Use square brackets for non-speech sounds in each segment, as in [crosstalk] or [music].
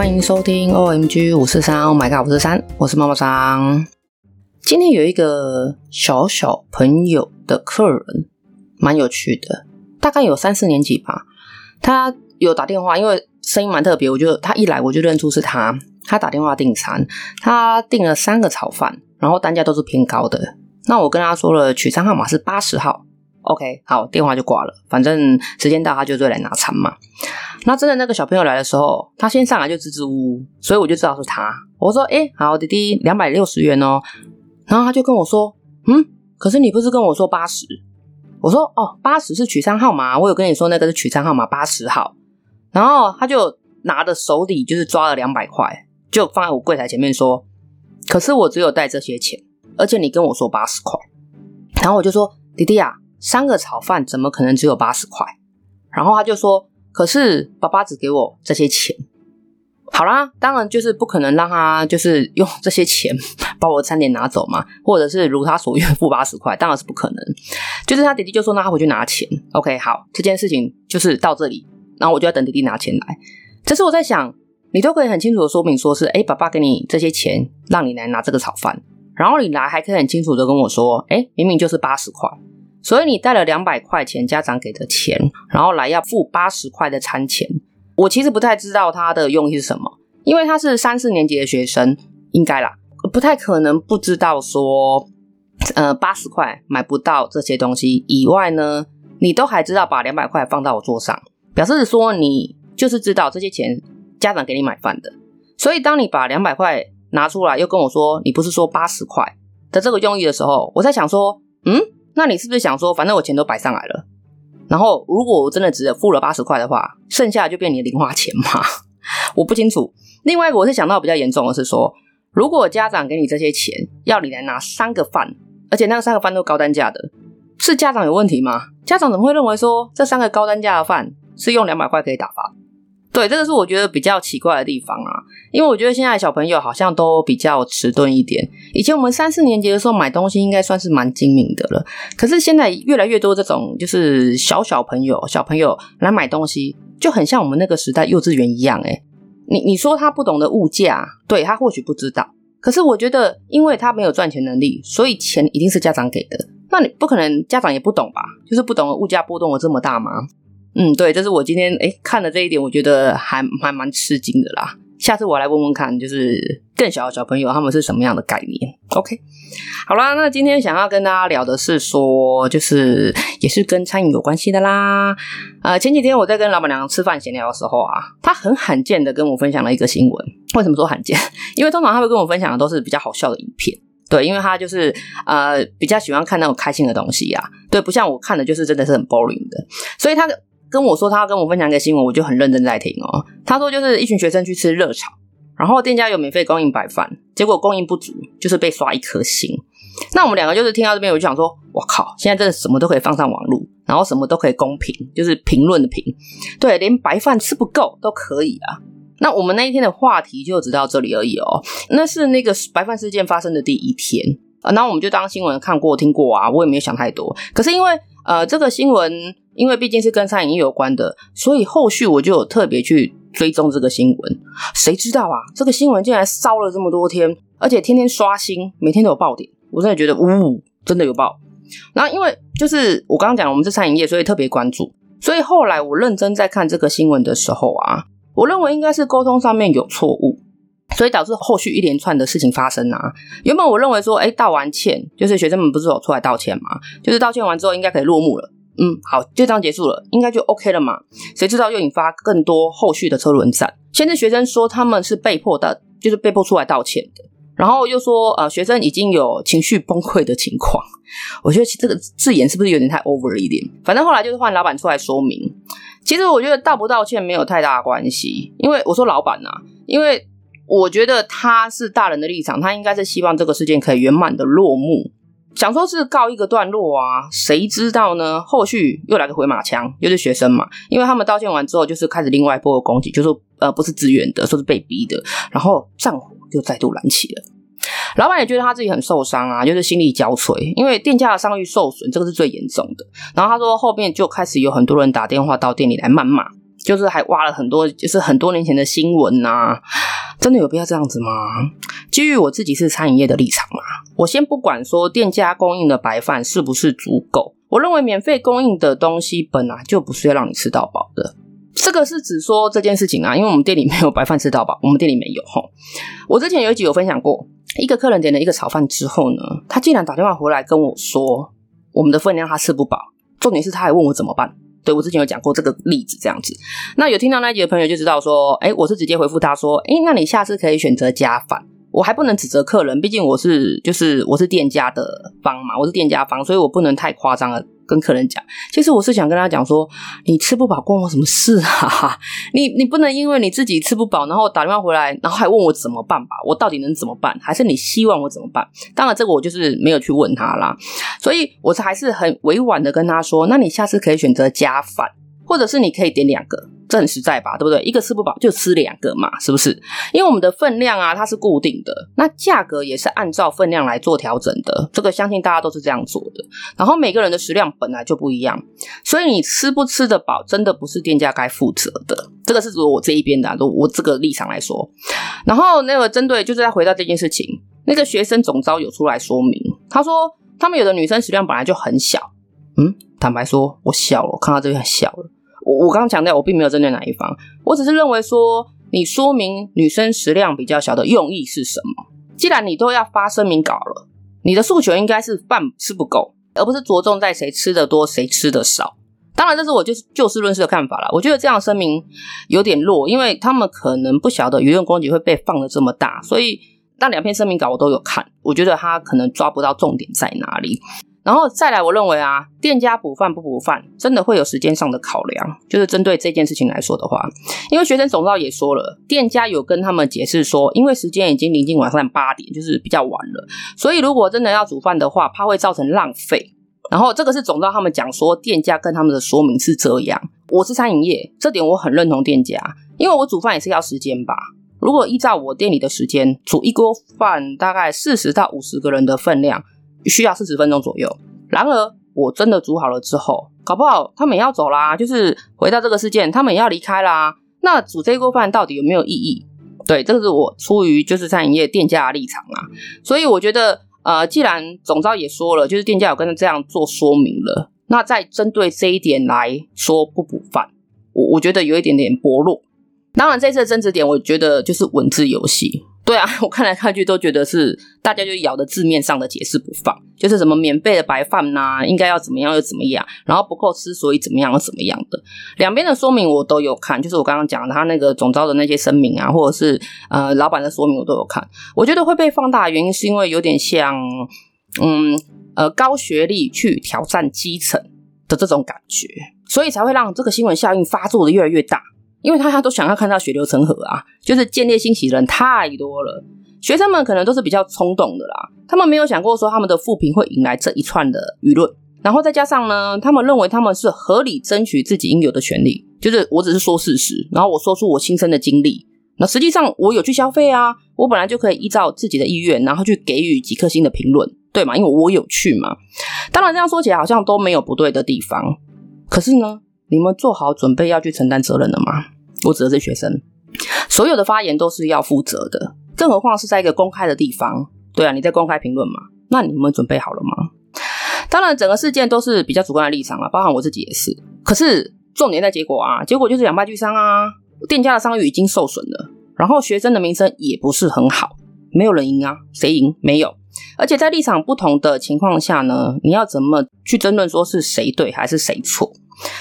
欢迎收听 OMG 五四三，Oh my god 五四三，我是妈妈桑。今天有一个小小朋友的客人，蛮有趣的，大概有三四年级吧。他有打电话，因为声音蛮特别，我就他一来我就认出是他。他打电话订餐，他订了三个炒饭，然后单价都是偏高的。那我跟他说了，取餐号码是八十号。OK，好，电话就挂了。反正时间到，他就会来拿餐嘛。那真的那个小朋友来的时候，他先上来就支支吾吾，所以我就知道是他。我说：“哎，好，弟弟，两百六十元哦。”然后他就跟我说：“嗯，可是你不是跟我说八十？”我说：“哦，八十是取餐号码，我有跟你说那个是取餐号码八十号。”然后他就拿着手里就是抓了两百块，就放在我柜台前面说：“可是我只有带这些钱，而且你跟我说八十块。”然后我就说：“弟弟啊。”三个炒饭怎么可能只有八十块？然后他就说：“可是爸爸只给我这些钱。”好啦，当然就是不可能让他就是用这些钱把我餐点拿走嘛，或者是如他所愿付八十块，当然是不可能。就是他弟弟就说：“那他回去拿钱。”OK，好，这件事情就是到这里，然后我就要等弟弟拿钱来。这是我在想，你都可以很清楚的说明说是：“哎，爸爸给你这些钱，让你来拿这个炒饭。”然后你来还可以很清楚的跟我说：“哎，明明就是八十块。”所以你带了两百块钱家长给的钱，然后来要付八十块的餐钱。我其实不太知道他的用意是什么，因为他是三四年级的学生，应该啦，不太可能不知道说，呃，八十块买不到这些东西以外呢，你都还知道把两百块放到我桌上，表示说你就是知道这些钱家长给你买饭的。所以当你把两百块拿出来又跟我说你不是说八十块的这个用意的时候，我在想说，嗯。那你是不是想说，反正我钱都摆上来了，然后如果我真的只付了八十块的话，剩下的就变你的零花钱嘛？[laughs] 我不清楚。另外一个我是想到比较严重的是说，如果家长给你这些钱，要你来拿三个饭，而且那个三个饭都高单价的，是家长有问题吗？家长怎么会认为说这三个高单价的饭是用两百块可以打发？对，这个是我觉得比较奇怪的地方啊，因为我觉得现在小朋友好像都比较迟钝一点。以前我们三四年级的时候买东西应该算是蛮精明的了，可是现在越来越多这种就是小小朋友、小朋友来买东西，就很像我们那个时代幼稚园一样。诶，你你说他不懂得物价，对，他或许不知道，可是我觉得，因为他没有赚钱能力，所以钱一定是家长给的。那你不可能家长也不懂吧？就是不懂得物价波动有这么大吗？嗯，对，这是我今天诶看了这一点，我觉得还还蛮吃惊的啦。下次我来问问看，就是更小的小朋友他们是什么样的概念？OK，好啦，那今天想要跟大家聊的是说，就是也是跟餐饮有关系的啦。呃，前几天我在跟老板娘吃饭闲聊的时候啊，她很罕见的跟我分享了一个新闻。为什么说罕见？[laughs] 因为通常她会跟我分享的都是比较好笑的影片。对，因为她就是呃比较喜欢看那种开心的东西啊。对，不像我看的就是真的是很 boring 的，所以她的。跟我说他要跟我分享一个新闻，我就很认真在听哦。他说就是一群学生去吃热炒，然后店家有免费供应白饭，结果供应不足，就是被刷一颗星。那我们两个就是听到这边，我就想说，我靠，现在真的什么都可以放上网络，然后什么都可以公评，就是评论的评，对，连白饭吃不够都可以啊。那我们那一天的话题就只到这里而已哦。那是那个白饭事件发生的第一天啊，那我们就当新闻看过听过啊，我也没有想太多。可是因为呃这个新闻。因为毕竟是跟餐饮业有关的，所以后续我就有特别去追踪这个新闻。谁知道啊，这个新闻竟然烧了这么多天，而且天天刷新，每天都有爆点。我真的觉得，呜，真的有爆。然后因为就是我刚刚讲，我们是餐饮业，所以特别关注。所以后来我认真在看这个新闻的时候啊，我认为应该是沟通上面有错误，所以导致后续一连串的事情发生啊。原本我认为说，哎，道完歉，就是学生们不是有出来道歉吗？就是道歉完之后，应该可以落幕了。嗯，好，就这样结束了，应该就 OK 了嘛？谁知道又引发更多后续的车轮战。先是学生说他们是被迫的，就是被迫出来道歉的，然后又说呃，学生已经有情绪崩溃的情况。我觉得这个字眼是不是有点太 over 一点？反正后来就是换老板出来说明。其实我觉得道不道歉没有太大关系，因为我说老板呐、因为我觉得他是大人的立场，他应该是希望这个事件可以圆满的落幕。想说是告一个段落啊，谁知道呢？后续又来个回马枪，又是学生嘛，因为他们道歉完之后，就是开始另外一波的攻击，就说呃不是自愿的，说是被逼的，然后战火又再度燃起了。老板也觉得他自己很受伤啊，就是心力交瘁，因为店家的商誉受损，这个是最严重的。然后他说后面就开始有很多人打电话到店里来谩骂。就是还挖了很多，就是很多年前的新闻啊，真的有必要这样子吗？基于我自己是餐饮业的立场嘛，我先不管说店家供应的白饭是不是足够，我认为免费供应的东西本来就不是要让你吃到饱的。这个是指说这件事情啊，因为我们店里没有白饭吃到饱，我们店里没有吼。我之前有一集有分享过，一个客人点了一个炒饭之后呢，他竟然打电话回来跟我说，我们的分量他吃不饱，重点是他还问我怎么办。对，我之前有讲过这个例子，这样子。那有听到那一集的朋友就知道说，哎，我是直接回复他说，哎，那你下次可以选择加返。我还不能指责客人，毕竟我是就是我是店家的方嘛，我是店家方，所以我不能太夸张了。跟客人讲，其实我是想跟他讲说，你吃不饱关我什么事啊？[laughs] 你你不能因为你自己吃不饱，然后打电话回来，然后还问我怎么办吧？我到底能怎么办？还是你希望我怎么办？当然，这个我就是没有去问他啦，所以我还是很委婉的跟他说，那你下次可以选择加饭，或者是你可以点两个。这很实在吧，对不对？一个吃不饱就吃两个嘛，是不是？因为我们的分量啊，它是固定的，那价格也是按照分量来做调整的。这个相信大家都是这样做的。然后每个人的食量本来就不一样，所以你吃不吃得饱，真的不是店家该负责的。这个是指我这一边的啊，我这个立场来说。然后那个针对，就是再回到这件事情，那个学生总招有出来说明，他说他们有的女生食量本来就很小。嗯，坦白说，我笑了，我看到这边笑了。我我刚刚强调，我并没有针对哪一方，我只是认为说，你说明女生食量比较小的用意是什么？既然你都要发声明稿了，你的诉求应该是饭吃不够，而不是着重在谁吃的多，谁吃的少。当然，这是我就是就事论事的看法啦。我觉得这样声明有点弱，因为他们可能不晓得舆论攻击会被放得这么大，所以那两篇声明稿我都有看，我觉得他可能抓不到重点在哪里。然后再来，我认为啊，店家补饭不补饭，真的会有时间上的考量。就是针对这件事情来说的话，因为学生总道也说了，店家有跟他们解释说，因为时间已经临近晚上八点，就是比较晚了，所以如果真的要煮饭的话，怕会造成浪费。然后这个是总道他们讲说，店家跟他们的说明是这样。我是餐饮业，这点我很认同店家，因为我煮饭也是要时间吧。如果依照我店里的时间，煮一锅饭大概四十到五十个人的分量。需要四十分钟左右。然而，我真的煮好了之后，搞不好他们要走啦。就是回到这个事件，他们也要离开啦。那煮这一锅饭到底有没有意义？对，这个是我出于就是餐饮业店家的立场啊。所以我觉得，呃，既然总召也说了，就是店家有跟他这样做说明了，那再针对这一点来说不补饭，我我觉得有一点点薄弱。当然，这次的争执点，我觉得就是文字游戏。对啊，[laughs] 我看来看去都觉得是大家就咬着字面上的解释不放，就是什么免费的白饭呐、应该要怎么样又怎么样，然后不够吃，所以怎么样又怎么样的。两边的说明我都有看，就是我刚刚讲的他那个总招的那些声明啊，或者是呃老板的说明我都有看。我觉得会被放大的原因是因为有点像嗯呃高学历去挑战基层的这种感觉，所以才会让这个新闻效应发作的越来越大。因为大家都想要看到血流成河啊，就是见猎心喜的人太多了，学生们可能都是比较冲动的啦，他们没有想过说他们的负评会引来这一串的舆论，然后再加上呢，他们认为他们是合理争取自己应有的权利，就是我只是说事实，然后我说出我亲身的经历，那实际上我有去消费啊，我本来就可以依照自己的意愿，然后去给予几颗星的评论，对吗？因为我有去嘛，当然这样说起来好像都没有不对的地方，可是呢？你们做好准备要去承担责任了吗？我指的是学生，所有的发言都是要负责的，更何况是在一个公开的地方。对啊，你在公开评论嘛？那你们准备好了吗？当然，整个事件都是比较主观的立场啊，包含我自己也是。可是重点在结果啊，结果就是两败俱伤啊，店家的商誉已经受损了，然后学生的名声也不是很好，没有人赢啊，谁赢？没有。而且在立场不同的情况下呢，你要怎么去争论说是谁对还是谁错？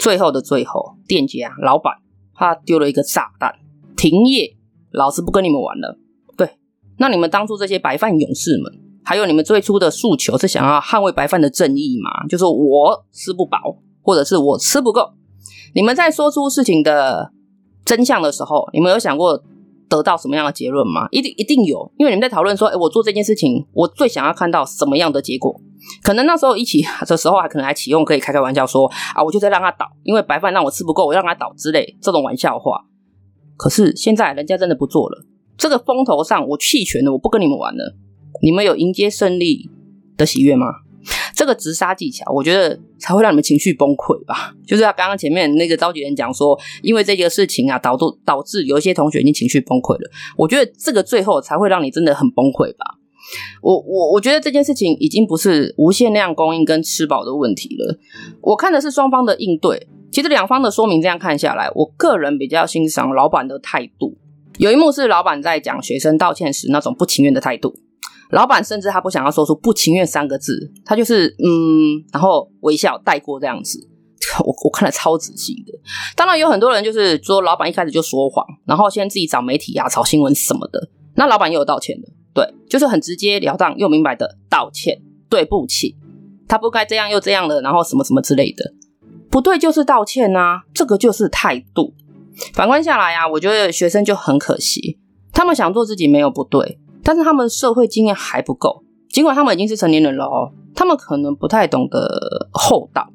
最后的最后，店家老板他丢了一个炸弹，停业，老子不跟你们玩了。对，那你们当初这些白饭勇士们，还有你们最初的诉求是想要捍卫白饭的正义吗？就是我吃不饱，或者是我吃不够。你们在说出事情的真相的时候，你们有想过得到什么样的结论吗？一定一定有，因为你们在讨论说，哎，我做这件事情，我最想要看到什么样的结果？可能那时候一起 [laughs] 的时候，还可能还启用可以开开玩笑说啊，我就在让他倒，因为白饭让我吃不够，我让他倒之类这种玩笑话。可是现在人家真的不做了，这个风头上我弃权了，我不跟你们玩了。你们有迎接胜利的喜悦吗？这个直杀技巧，我觉得才会让你们情绪崩溃吧。[laughs] 就是他刚刚前面那个召集人讲说，因为这个事情啊，导致导致有一些同学已经情绪崩溃了。我觉得这个最后才会让你真的很崩溃吧。我我我觉得这件事情已经不是无限量供应跟吃饱的问题了。我看的是双方的应对。其实两方的说明这样看下来，我个人比较欣赏老板的态度。有一幕是老板在讲学生道歉时那种不情愿的态度。老板甚至他不想要说出“不情愿”三个字，他就是嗯，然后微笑带过这样子。[laughs] 我我看了超仔细的。当然有很多人就是说，老板一开始就说谎，然后先自己找媒体啊、炒新闻什么的。那老板也有道歉的，对，就是很直截了当又明白的道歉，对不起，他不该这样又这样的，然后什么什么之类的，不对就是道歉啊，这个就是态度。反观下来啊，我觉得学生就很可惜，他们想做自己没有不对。但是他们社会经验还不够，尽管他们已经是成年人了哦，他们可能不太懂得厚道。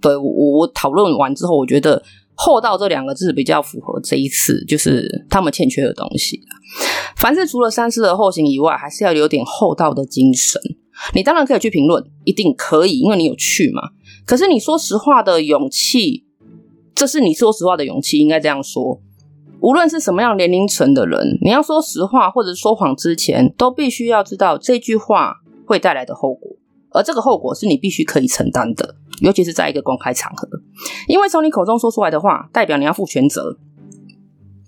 对，我我讨论完之后，我觉得厚道这两个字比较符合这一次，就是他们欠缺的东西。凡事除了三思而后行以外，还是要有点厚道的精神。你当然可以去评论，一定可以，因为你有去嘛。可是你说实话的勇气，这是你说实话的勇气，应该这样说。无论是什么样年龄层的人，你要说实话或者说谎之前，都必须要知道这句话会带来的后果，而这个后果是你必须可以承担的，尤其是在一个公开场合，因为从你口中说出来的话，代表你要负全责，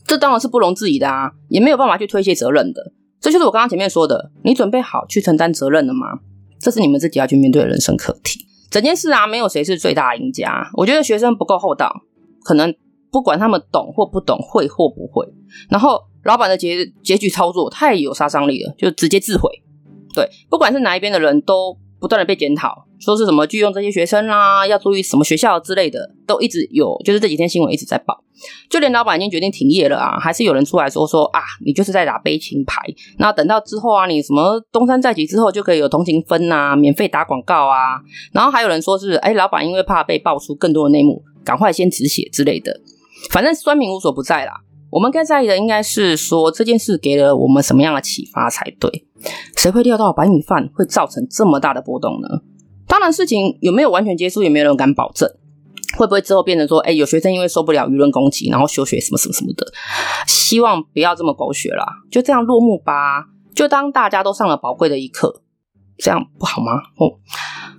这当然是不容置疑的啊，也没有办法去推卸责任的。这就是我刚刚前面说的，你准备好去承担责任了吗？这是你们自己要去面对的人生课题。整件事啊，没有谁是最大赢家。我觉得学生不够厚道，可能。不管他们懂或不懂，会或不会，然后老板的结结局操作太有杀伤力了，就直接自毁。对，不管是哪一边的人都不断的被检讨，说是什么拒用这些学生啦，要注意什么学校之类的，都一直有，就是这几天新闻一直在报。就连老板已经决定停业了啊，还是有人出来说说啊，你就是在打悲情牌。那等到之后啊，你什么东山再起之后，就可以有同情分啊，免费打广告啊。然后还有人说是，哎，老板因为怕被爆出更多的内幕，赶快先止血之类的。反正酸民无所不在啦，我们该在意的应该是说这件事给了我们什么样的启发才对。谁会料到白米饭会造成这么大的波动呢？当然，事情有没有完全结束，也没有人敢保证。会不会之后变成说，哎，有学生因为受不了舆论攻击，然后休学什么什么什么的？希望不要这么狗血啦，就这样落幕吧。就当大家都上了宝贵的一课，这样不好吗？哦，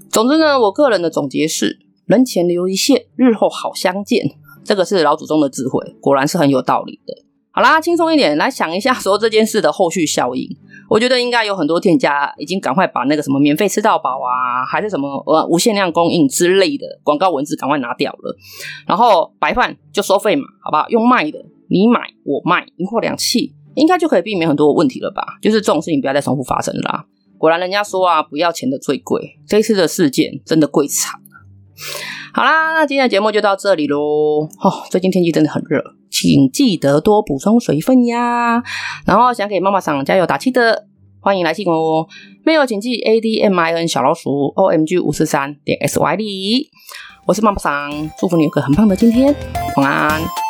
总之呢，我个人的总结是：人前留一线，日后好相见。这个是老祖宗的智慧，果然是很有道理的。好啦，轻松一点来想一下，说这件事的后续效应，我觉得应该有很多店家已经赶快把那个什么免费吃到饱啊，还是什么呃无限量供应之类的广告文字赶快拿掉了，然后白饭就收费嘛，好不好？用卖的，你买我卖，银货两訖，应该就可以避免很多问题了吧？就是这种事情不要再重复发生啦。果然人家说啊，不要钱的最贵，这次的事件真的贵惨。好啦，那今天的节目就到这里喽。哦，最近天气真的很热，请记得多补充水分呀。然后想给妈妈桑加油打气的，欢迎来信哦。没有请记 A D M I N 小老鼠 O M G 五四三点 S Y D。我是妈妈桑，祝福你有个很棒的今天，晚安。